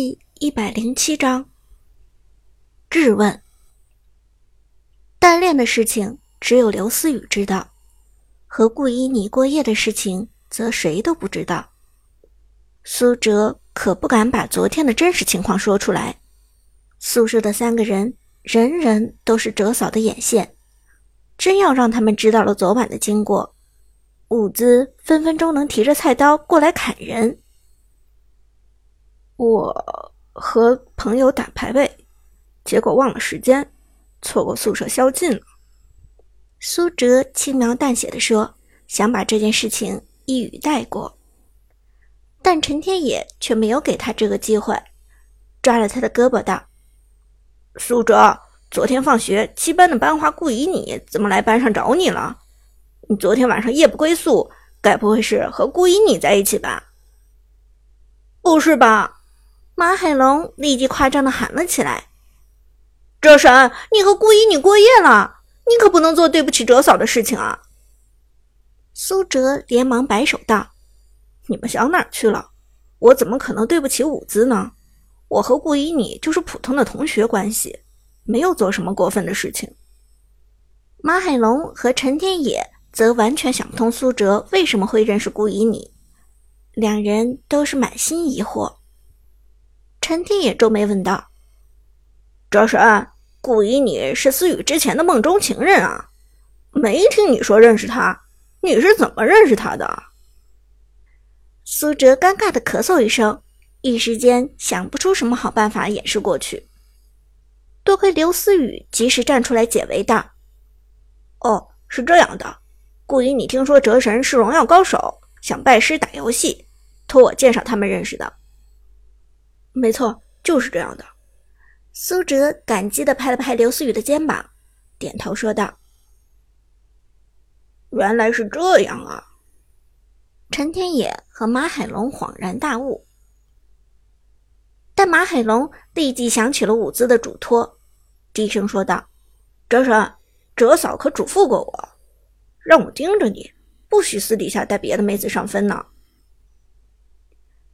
第一百零七章质问。单恋的事情只有刘思雨知道，和顾依你过夜的事情则谁都不知道。苏哲可不敢把昨天的真实情况说出来。宿舍的三个人，人人都是哲嫂的眼线，真要让他们知道了昨晚的经过，伍兹分分钟能提着菜刀过来砍人。我和朋友打排位，结果忘了时间，错过宿舍宵禁了。苏哲轻描淡写的说，想把这件事情一语带过。但陈天野却没有给他这个机会，抓着他的胳膊道：“苏哲，昨天放学，七班的班花顾以你怎么来班上找你了？你昨天晚上夜不归宿，该不会是和顾以你在一起吧？不是吧？”马海龙立即夸张的喊了起来：“哲神，你和顾依你过夜了，你可不能做对不起哲嫂的事情啊！”苏哲连忙摆手道：“你们想哪儿去了？我怎么可能对不起伍兹呢？我和顾依你就是普通的同学关系，没有做什么过分的事情。”马海龙和陈天野则完全想不通苏哲为什么会认识顾依你，两人都是满心疑惑。陈天野皱眉问道：“哲神，顾依你是思雨之前的梦中情人啊？没听你说认识他，你是怎么认识他的？”苏哲尴尬的咳嗽一声，一时间想不出什么好办法掩饰过去。多亏刘思雨及时站出来解围道：“哦，是这样的，顾依你听说哲神是荣耀高手，想拜师打游戏，托我介绍他们认识的。”没错，就是这样的。苏哲感激的拍了拍刘思雨的肩膀，点头说道：“原来是这样啊。”陈天野和马海龙恍然大悟，但马海龙立即想起了伍兹的嘱托，低声说道：“哲神，哲嫂可嘱咐过我，让我盯着你，不许私底下带别的妹子上分呢。”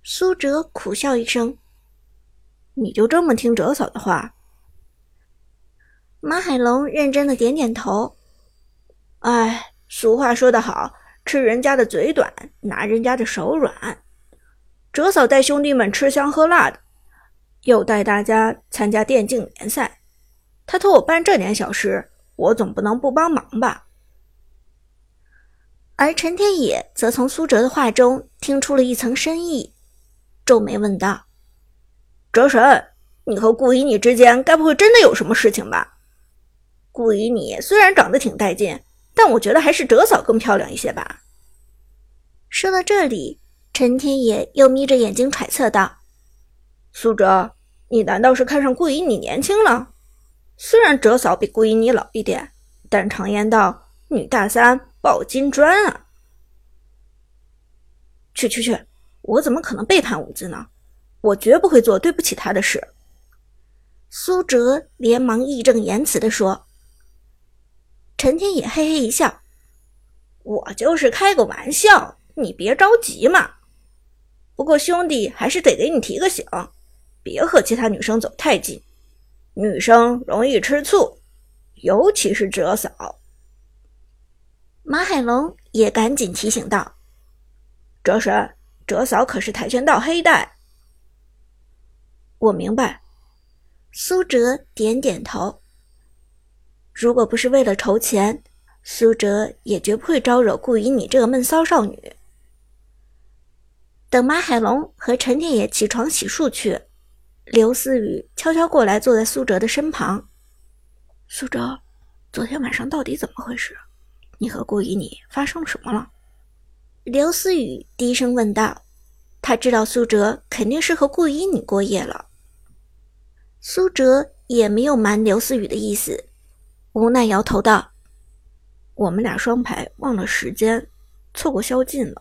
苏哲苦笑一声。你就这么听哲嫂的话？马海龙认真的点点头。哎，俗话说得好，吃人家的嘴短，拿人家的手软。哲嫂带兄弟们吃香喝辣的，又带大家参加电竞联赛，他托我办这点小事，我总不能不帮忙吧？而陈天野则从苏哲的话中听出了一层深意，皱眉问道。哲神，你和顾以你之间该不会真的有什么事情吧？顾以你虽然长得挺带劲，但我觉得还是哲嫂更漂亮一些吧。说到这里，陈天野又眯着眼睛揣测道：“苏哲，你难道是看上顾以你年轻了？虽然哲嫂比顾以你老一点，但常言道，女大三抱金砖啊。”去去去，我怎么可能背叛伍兹呢？我绝不会做对不起他的事。”苏哲连忙义正言辞地说。陈天也嘿嘿一笑：“我就是开个玩笑，你别着急嘛。不过兄弟还是得给你提个醒，别和其他女生走太近，女生容易吃醋，尤其是哲嫂。”马海龙也赶紧提醒道：“哲神，哲嫂可是跆拳道黑带。”我明白，苏哲点点头。如果不是为了筹钱，苏哲也绝不会招惹顾以你这个闷骚少女。等马海龙和陈天野起床洗漱去，刘思雨悄悄过来，坐在苏哲的身旁。苏哲，昨天晚上到底怎么回事？你和顾以你发生了什么了？刘思雨低声问道。他知道苏哲肯定是和顾以你过夜了。苏哲也没有瞒刘思雨的意思，无奈摇头道：“我们俩双排忘了时间，错过宵禁了。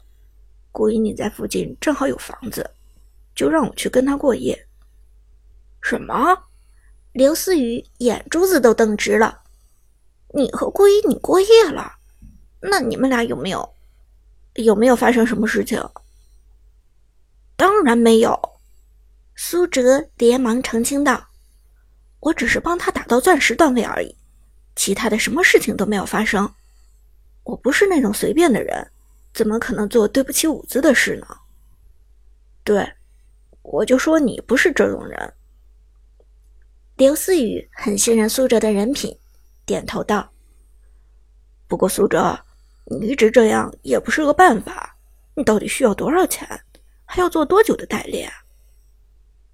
顾以你在附近正好有房子，就让我去跟他过夜。”什么？刘思雨眼珠子都瞪直了。你和顾一你过夜了？那你们俩有没有有没有发生什么事情？当然没有。苏哲连忙澄清道：“我只是帮他打到钻石段位而已，其他的什么事情都没有发生。我不是那种随便的人，怎么可能做对不起舞姿的事呢？”对，我就说你不是这种人。刘思雨很信任苏哲的人品，点头道：“不过苏哲，你一直这样也不是个办法。你到底需要多少钱？还要做多久的代练？”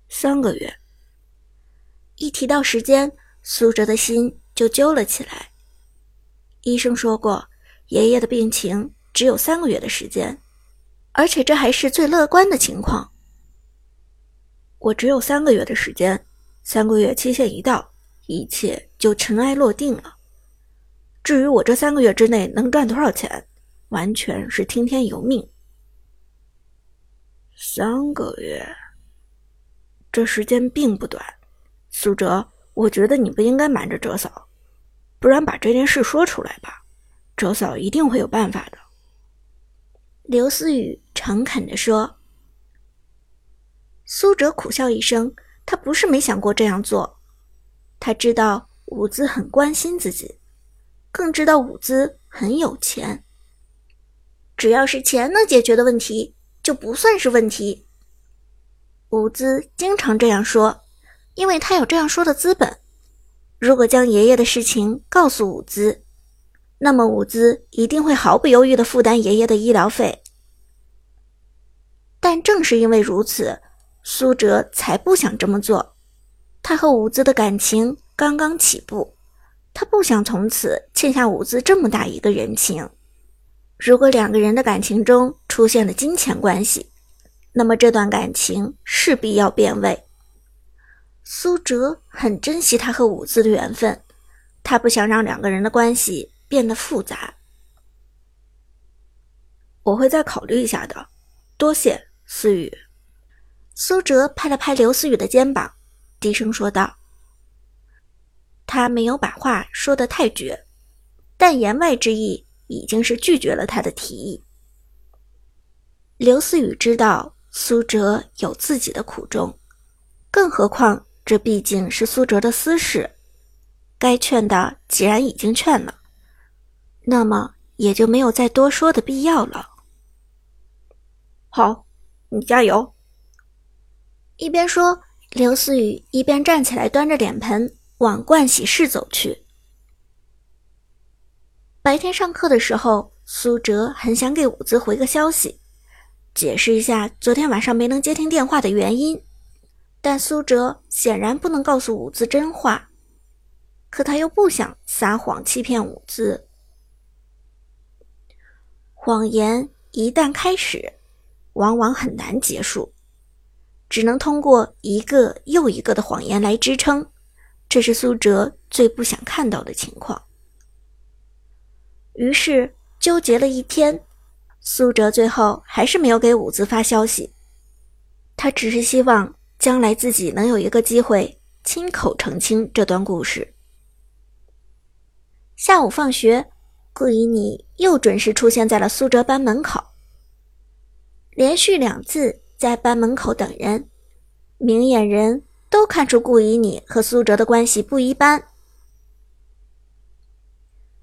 三个月。一提到时间，苏哲的心就揪了起来。医生说过，爷爷的病情只有三个月的时间，而且这还是最乐观的情况。我只有三个月的时间，三个月期限一到，一切就尘埃落定了。至于我这三个月之内能赚多少钱，完全是听天由命。三个月。这时间并不短，苏哲，我觉得你不应该瞒着哲嫂，不然把这件事说出来吧，哲嫂一定会有办法的。刘思雨诚恳地说。苏哲苦笑一声，他不是没想过这样做，他知道伍兹很关心自己，更知道伍兹很有钱，只要是钱能解决的问题，就不算是问题。伍兹经常这样说，因为他有这样说的资本。如果将爷爷的事情告诉伍兹，那么伍兹一定会毫不犹豫地负担爷爷的医疗费。但正是因为如此，苏哲才不想这么做。他和伍兹的感情刚刚起步，他不想从此欠下伍兹这么大一个人情。如果两个人的感情中出现了金钱关系，那么这段感情势必要变味。苏哲很珍惜他和伍兹的缘分，他不想让两个人的关系变得复杂。我会再考虑一下的，多谢思雨。苏哲拍了拍刘思雨的肩膀，低声说道：“他没有把话说得太绝，但言外之意已经是拒绝了他的提议。”刘思雨知道。苏哲有自己的苦衷，更何况这毕竟是苏哲的私事，该劝的既然已经劝了，那么也就没有再多说的必要了。好，你加油。一边说，刘思雨一边站起来，端着脸盆往盥洗室走去。白天上课的时候，苏哲很想给伍兹回个消息。解释一下昨天晚上没能接听电话的原因，但苏哲显然不能告诉伍兹真话，可他又不想撒谎欺骗伍兹。谎言一旦开始，往往很难结束，只能通过一个又一个的谎言来支撑，这是苏哲最不想看到的情况。于是纠结了一天。苏哲最后还是没有给伍兹发消息，他只是希望将来自己能有一个机会亲口澄清这段故事。下午放学，顾以你又准时出现在了苏哲班门口，连续两次在班门口等人，明眼人都看出顾以你和苏哲的关系不一般。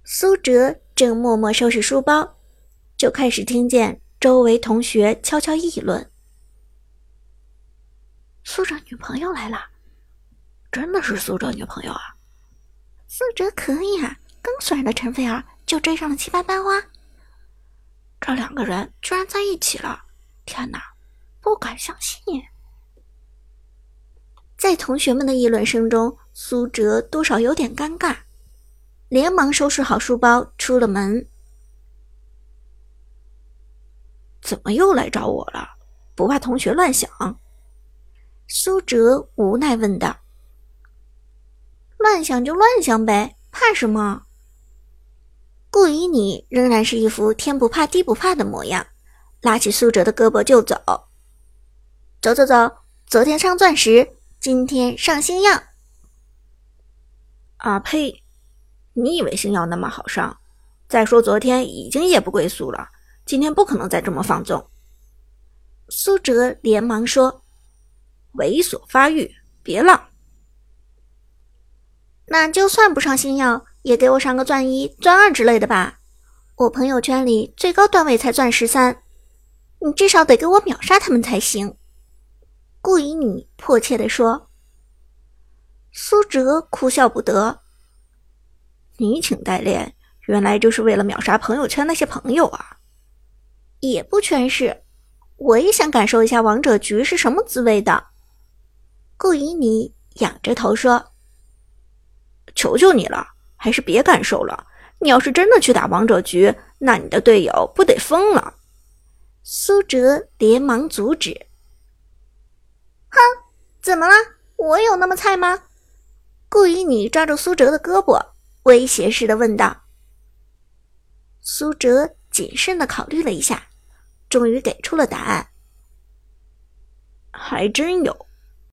苏哲正默默收拾书包。就开始听见周围同学悄悄议论：“苏哲女朋友来了，真的是苏哲女朋友啊！苏哲可以啊，刚甩了陈菲儿就追上了七班班花，这两个人居然在一起了！天哪，不敢相信！”在同学们的议论声中，苏哲多少有点尴尬，连忙收拾好书包出了门。怎么又来找我了？不怕同学乱想？苏哲无奈问道。乱想就乱想呗，怕什么？顾以你仍然是一副天不怕地不怕的模样，拉起苏哲的胳膊就走。走走走，昨天上钻石，今天上星耀。啊呸！你以为星耀那么好上？再说昨天已经夜不归宿了。今天不可能再这么放纵。苏哲连忙说：“猥琐发育，别浪。那就算不上星耀，也给我上个钻一、钻二之类的吧。我朋友圈里最高段位才钻十三，你至少得给我秒杀他们才行。顾以你迫切地说。苏哲哭笑不得：“你请代练，原来就是为了秒杀朋友圈那些朋友啊？也不全是，我也想感受一下王者局是什么滋味的。”顾以你仰着头说。求求你了，还是别感受了。你要是真的去打王者局，那你的队友不得疯了？苏哲连忙阻止。哼，怎么了？我有那么菜吗？顾以你抓住苏哲的胳膊，威胁似的问道。苏哲谨慎的考虑了一下，终于给出了答案：还真有。